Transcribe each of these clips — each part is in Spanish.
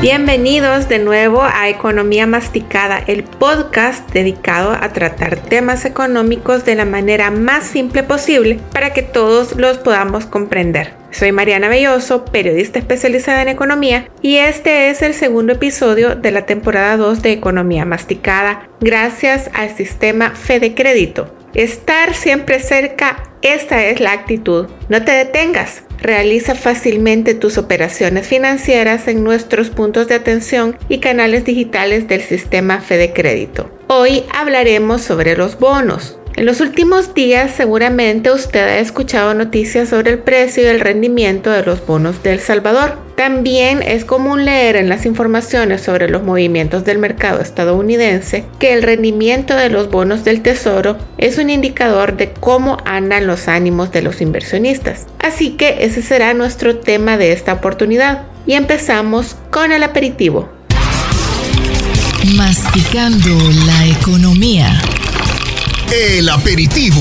Bienvenidos de nuevo a Economía Masticada, el podcast dedicado a tratar temas económicos de la manera más simple posible para que todos los podamos comprender. Soy Mariana Belloso, periodista especializada en economía, y este es el segundo episodio de la temporada 2 de Economía Masticada, gracias al sistema Fede Crédito. Estar siempre cerca, esta es la actitud. No te detengas. Realiza fácilmente tus operaciones financieras en nuestros puntos de atención y canales digitales del sistema Fede Crédito. Hoy hablaremos sobre los bonos. En los últimos días seguramente usted ha escuchado noticias sobre el precio y el rendimiento de los bonos de El Salvador. También es común leer en las informaciones sobre los movimientos del mercado estadounidense que el rendimiento de los bonos del Tesoro es un indicador de cómo andan los ánimos de los inversionistas. Así que ese será nuestro tema de esta oportunidad. Y empezamos con el aperitivo. Masticando la economía. El aperitivo.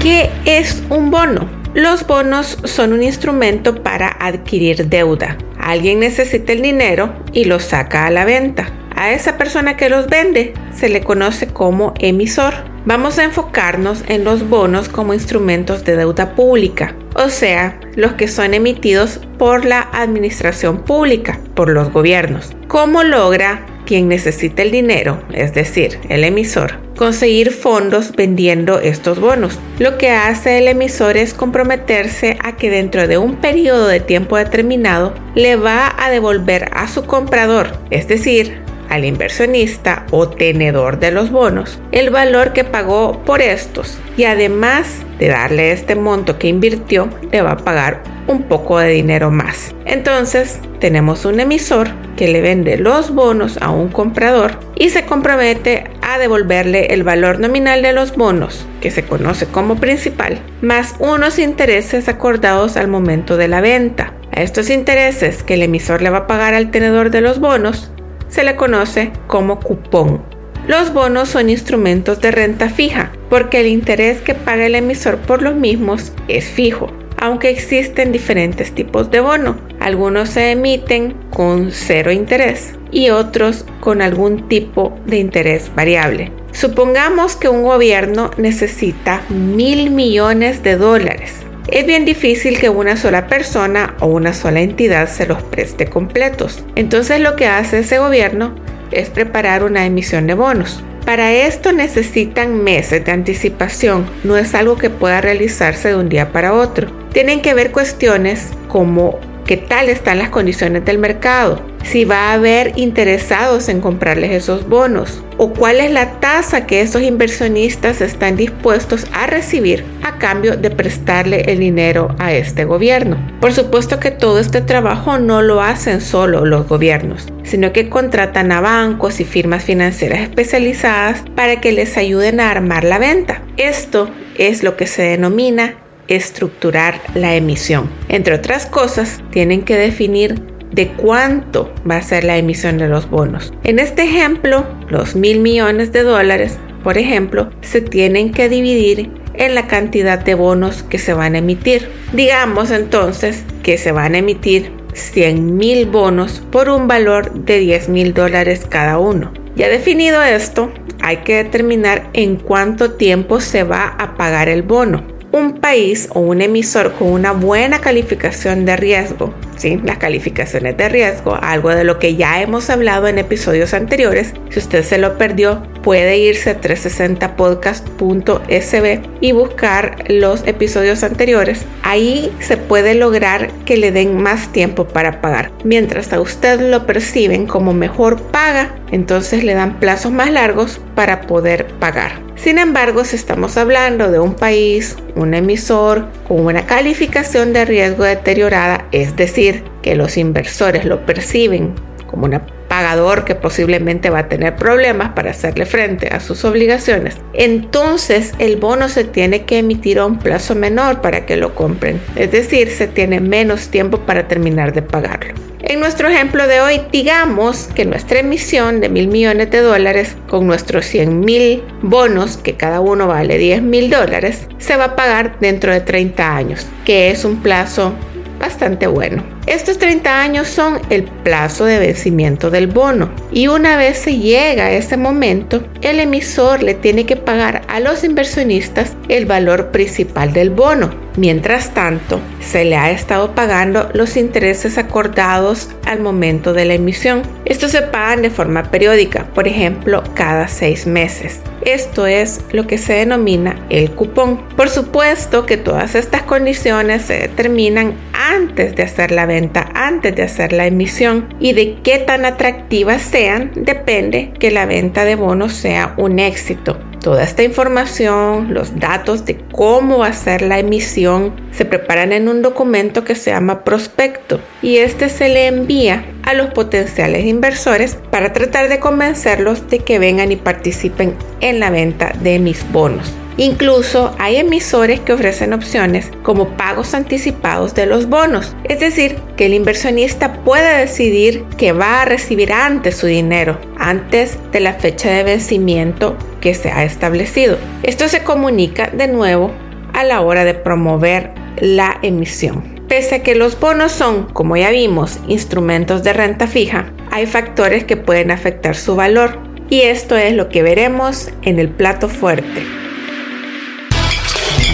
¿Qué es un bono? Los bonos son un instrumento para adquirir deuda. Alguien necesita el dinero y lo saca a la venta. A esa persona que los vende se le conoce como emisor. Vamos a enfocarnos en los bonos como instrumentos de deuda pública, o sea, los que son emitidos por la administración pública, por los gobiernos. ¿Cómo logra quien necesita el dinero, es decir, el emisor, conseguir fondos vendiendo estos bonos. Lo que hace el emisor es comprometerse a que dentro de un periodo de tiempo determinado le va a devolver a su comprador, es decir, al inversionista o tenedor de los bonos el valor que pagó por estos y además de darle este monto que invirtió le va a pagar un poco de dinero más. Entonces tenemos un emisor que le vende los bonos a un comprador y se compromete a devolverle el valor nominal de los bonos, que se conoce como principal, más unos intereses acordados al momento de la venta. A estos intereses que el emisor le va a pagar al tenedor de los bonos se le conoce como cupón. Los bonos son instrumentos de renta fija porque el interés que paga el emisor por los mismos es fijo, aunque existen diferentes tipos de bono. Algunos se emiten con cero interés y otros con algún tipo de interés variable. Supongamos que un gobierno necesita mil millones de dólares es bien difícil que una sola persona o una sola entidad se los preste completos. Entonces lo que hace ese gobierno es preparar una emisión de bonos. Para esto necesitan meses de anticipación, no es algo que pueda realizarse de un día para otro. Tienen que ver cuestiones como qué tal están las condiciones del mercado, si va a haber interesados en comprarles esos bonos o cuál es la tasa que esos inversionistas están dispuestos a recibir a cambio de prestarle el dinero a este gobierno. Por supuesto que todo este trabajo no lo hacen solo los gobiernos, sino que contratan a bancos y firmas financieras especializadas para que les ayuden a armar la venta. Esto es lo que se denomina estructurar la emisión. Entre otras cosas, tienen que definir de cuánto va a ser la emisión de los bonos. En este ejemplo, los mil millones de dólares, por ejemplo, se tienen que dividir en la cantidad de bonos que se van a emitir. Digamos entonces que se van a emitir 100 mil bonos por un valor de 10 mil dólares cada uno. Ya definido esto, hay que determinar en cuánto tiempo se va a pagar el bono un país o un emisor con una buena calificación de riesgo ¿sí? las calificaciones de riesgo, algo de lo que ya hemos hablado en episodios anteriores. Si usted se lo perdió, puede irse a 360podcast.sb y buscar los episodios anteriores. Ahí se puede lograr que le den más tiempo para pagar. Mientras a usted lo perciben como mejor paga, entonces le dan plazos más largos para poder pagar. Sin embargo, si estamos hablando de un país, un emisor con una calificación de riesgo deteriorada, es decir, que los inversores lo perciben como un pagador que posiblemente va a tener problemas para hacerle frente a sus obligaciones, entonces el bono se tiene que emitir a un plazo menor para que lo compren, es decir, se tiene menos tiempo para terminar de pagarlo. En nuestro ejemplo de hoy, digamos que nuestra emisión de mil millones de dólares con nuestros 100 mil bonos, que cada uno vale 10 mil dólares, se va a pagar dentro de 30 años, que es un plazo bastante bueno. Estos 30 años son el plazo de vencimiento del bono y una vez se llega a ese momento, el emisor le tiene que pagar a los inversionistas el valor principal del bono. Mientras tanto, se le ha estado pagando los intereses acordados al momento de la emisión. Estos se pagan de forma periódica, por ejemplo, cada seis meses. Esto es lo que se denomina el cupón. Por supuesto que todas estas condiciones se determinan antes de hacer la venta, antes de hacer la emisión y de qué tan atractivas sean depende que la venta de bonos sea un éxito. Toda esta información, los datos de cómo hacer la emisión, se preparan en un documento que se llama prospecto y este se le envía a los potenciales inversores para tratar de convencerlos de que vengan y participen en la venta de mis bonos. Incluso hay emisores que ofrecen opciones como pagos anticipados de los bonos, es decir, que el inversionista puede decidir que va a recibir antes su dinero, antes de la fecha de vencimiento que se ha establecido. Esto se comunica de nuevo a la hora de promover la emisión. Pese a que los bonos son, como ya vimos, instrumentos de renta fija, hay factores que pueden afectar su valor y esto es lo que veremos en el plato fuerte.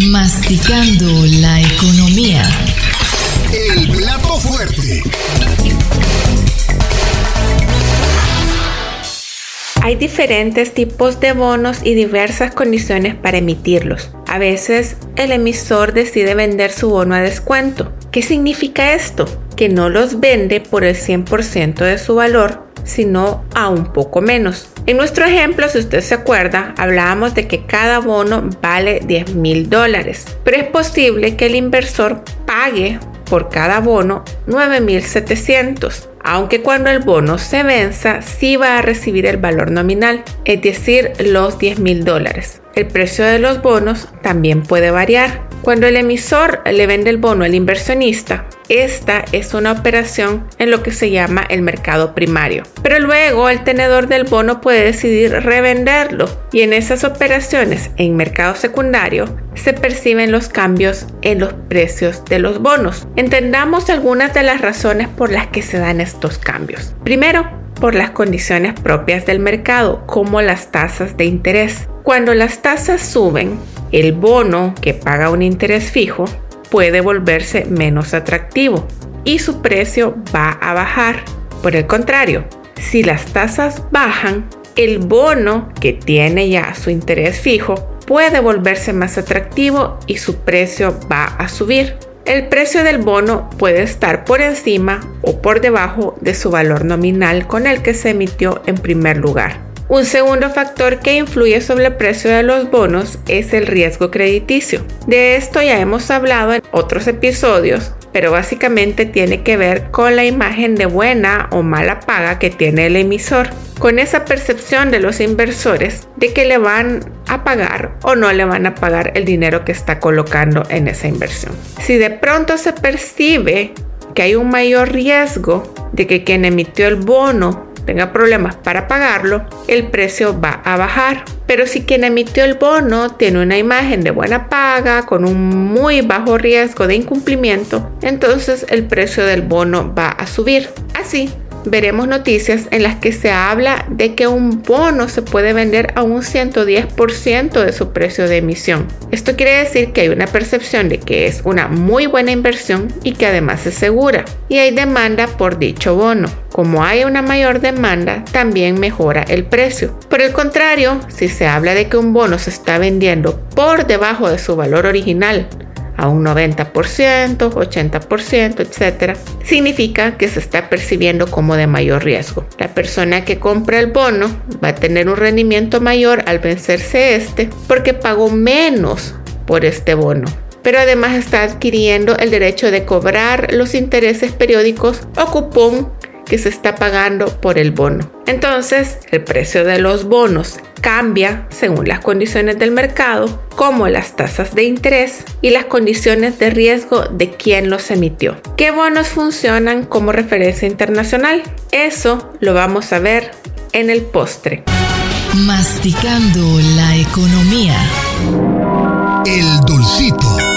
Masticando la economía. El plato fuerte. Hay diferentes tipos de bonos y diversas condiciones para emitirlos. A veces el emisor decide vender su bono a descuento. ¿Qué significa esto? Que no los vende por el 100% de su valor, sino a un poco menos. En nuestro ejemplo, si usted se acuerda, hablábamos de que cada bono vale 10 mil dólares, pero es posible que el inversor pague por cada bono 9.700, aunque cuando el bono se venza sí va a recibir el valor nominal, es decir, los 10 mil dólares. El precio de los bonos también puede variar. Cuando el emisor le vende el bono al inversionista, esta es una operación en lo que se llama el mercado primario. Pero luego el tenedor del bono puede decidir revenderlo y en esas operaciones en mercado secundario se perciben los cambios en los precios de los bonos. Entendamos algunas de las razones por las que se dan estos cambios. Primero, por las condiciones propias del mercado, como las tasas de interés. Cuando las tasas suben, el bono que paga un interés fijo puede volverse menos atractivo y su precio va a bajar. Por el contrario, si las tasas bajan, el bono que tiene ya su interés fijo puede volverse más atractivo y su precio va a subir. El precio del bono puede estar por encima o por debajo de su valor nominal con el que se emitió en primer lugar. Un segundo factor que influye sobre el precio de los bonos es el riesgo crediticio. De esto ya hemos hablado en otros episodios, pero básicamente tiene que ver con la imagen de buena o mala paga que tiene el emisor, con esa percepción de los inversores de que le van a pagar o no le van a pagar el dinero que está colocando en esa inversión. Si de pronto se percibe que hay un mayor riesgo de que quien emitió el bono tenga problemas para pagarlo, el precio va a bajar. Pero si quien emitió el bono tiene una imagen de buena paga con un muy bajo riesgo de incumplimiento, entonces el precio del bono va a subir. Así veremos noticias en las que se habla de que un bono se puede vender a un 110% de su precio de emisión. Esto quiere decir que hay una percepción de que es una muy buena inversión y que además es segura. Y hay demanda por dicho bono. Como hay una mayor demanda, también mejora el precio. Por el contrario, si se habla de que un bono se está vendiendo por debajo de su valor original, a un 90%, 80%, etc., significa que se está percibiendo como de mayor riesgo. La persona que compra el bono va a tener un rendimiento mayor al vencerse este porque pagó menos por este bono pero además está adquiriendo el derecho de cobrar los intereses periódicos o cupón que se está pagando por el bono. Entonces, el precio de los bonos cambia según las condiciones del mercado, como las tasas de interés y las condiciones de riesgo de quien los emitió. ¿Qué bonos funcionan como referencia internacional? Eso lo vamos a ver en el postre. Masticando la economía. El dulcito.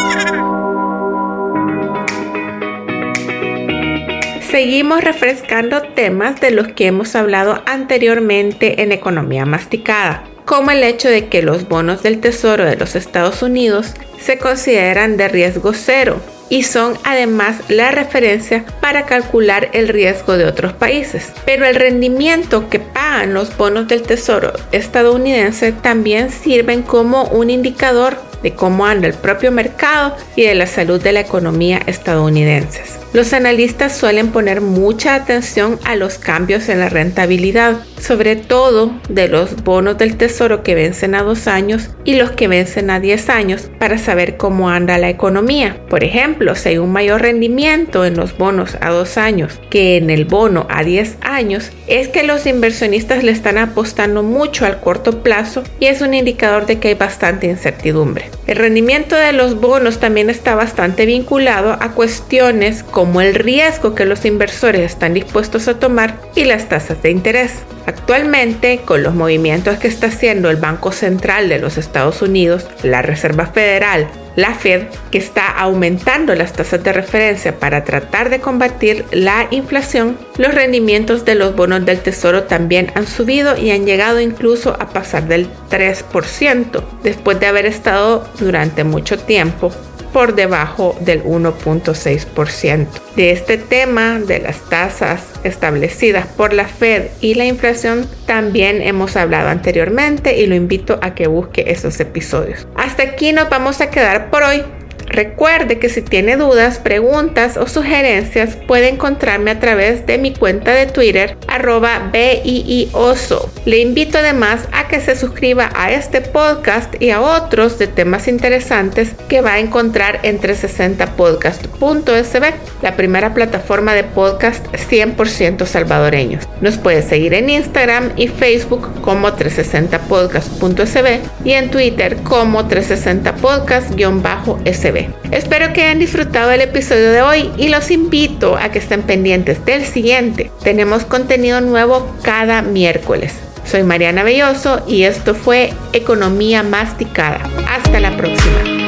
Seguimos refrescando temas de los que hemos hablado anteriormente en Economía Masticada, como el hecho de que los bonos del Tesoro de los Estados Unidos se consideran de riesgo cero y son además la referencia para calcular el riesgo de otros países. Pero el rendimiento que pagan los bonos del Tesoro estadounidense también sirven como un indicador de cómo anda el propio mercado y de la salud de la economía estadounidense. Los analistas suelen poner mucha atención a los cambios en la rentabilidad, sobre todo de los bonos del tesoro que vencen a dos años y los que vencen a 10 años para saber cómo anda la economía. Por ejemplo, si hay un mayor rendimiento en los bonos a dos años que en el bono a 10 años, es que los inversionistas le están apostando mucho al corto plazo y es un indicador de que hay bastante incertidumbre. El rendimiento de los bonos también está bastante vinculado a cuestiones como el riesgo que los inversores están dispuestos a tomar y las tasas de interés. Actualmente, con los movimientos que está haciendo el Banco Central de los Estados Unidos, la Reserva Federal, la Fed, que está aumentando las tasas de referencia para tratar de combatir la inflación, los rendimientos de los bonos del Tesoro también han subido y han llegado incluso a pasar del 3%, después de haber estado durante mucho tiempo por debajo del 1.6%. De este tema de las tasas establecidas por la Fed y la inflación también hemos hablado anteriormente y lo invito a que busque esos episodios. Hasta aquí nos vamos a quedar por hoy. Recuerde que si tiene dudas, preguntas o sugerencias puede encontrarme a través de mi cuenta de Twitter arroba BIIOSO. Le invito además a que se suscriba a este podcast y a otros de temas interesantes que va a encontrar en 360podcast.sb, la primera plataforma de podcast 100% salvadoreños. Nos puede seguir en Instagram y Facebook como 360podcast.sb y en Twitter como 360podcast-sb. Espero que hayan disfrutado el episodio de hoy y los invito a que estén pendientes del siguiente. Tenemos contenido nuevo cada miércoles. Soy Mariana Belloso y esto fue Economía Masticada. Hasta la próxima.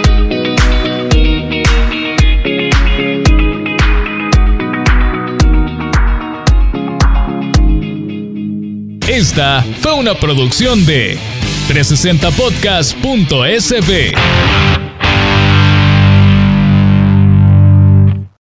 Esta fue una producción de 360podcast.sb.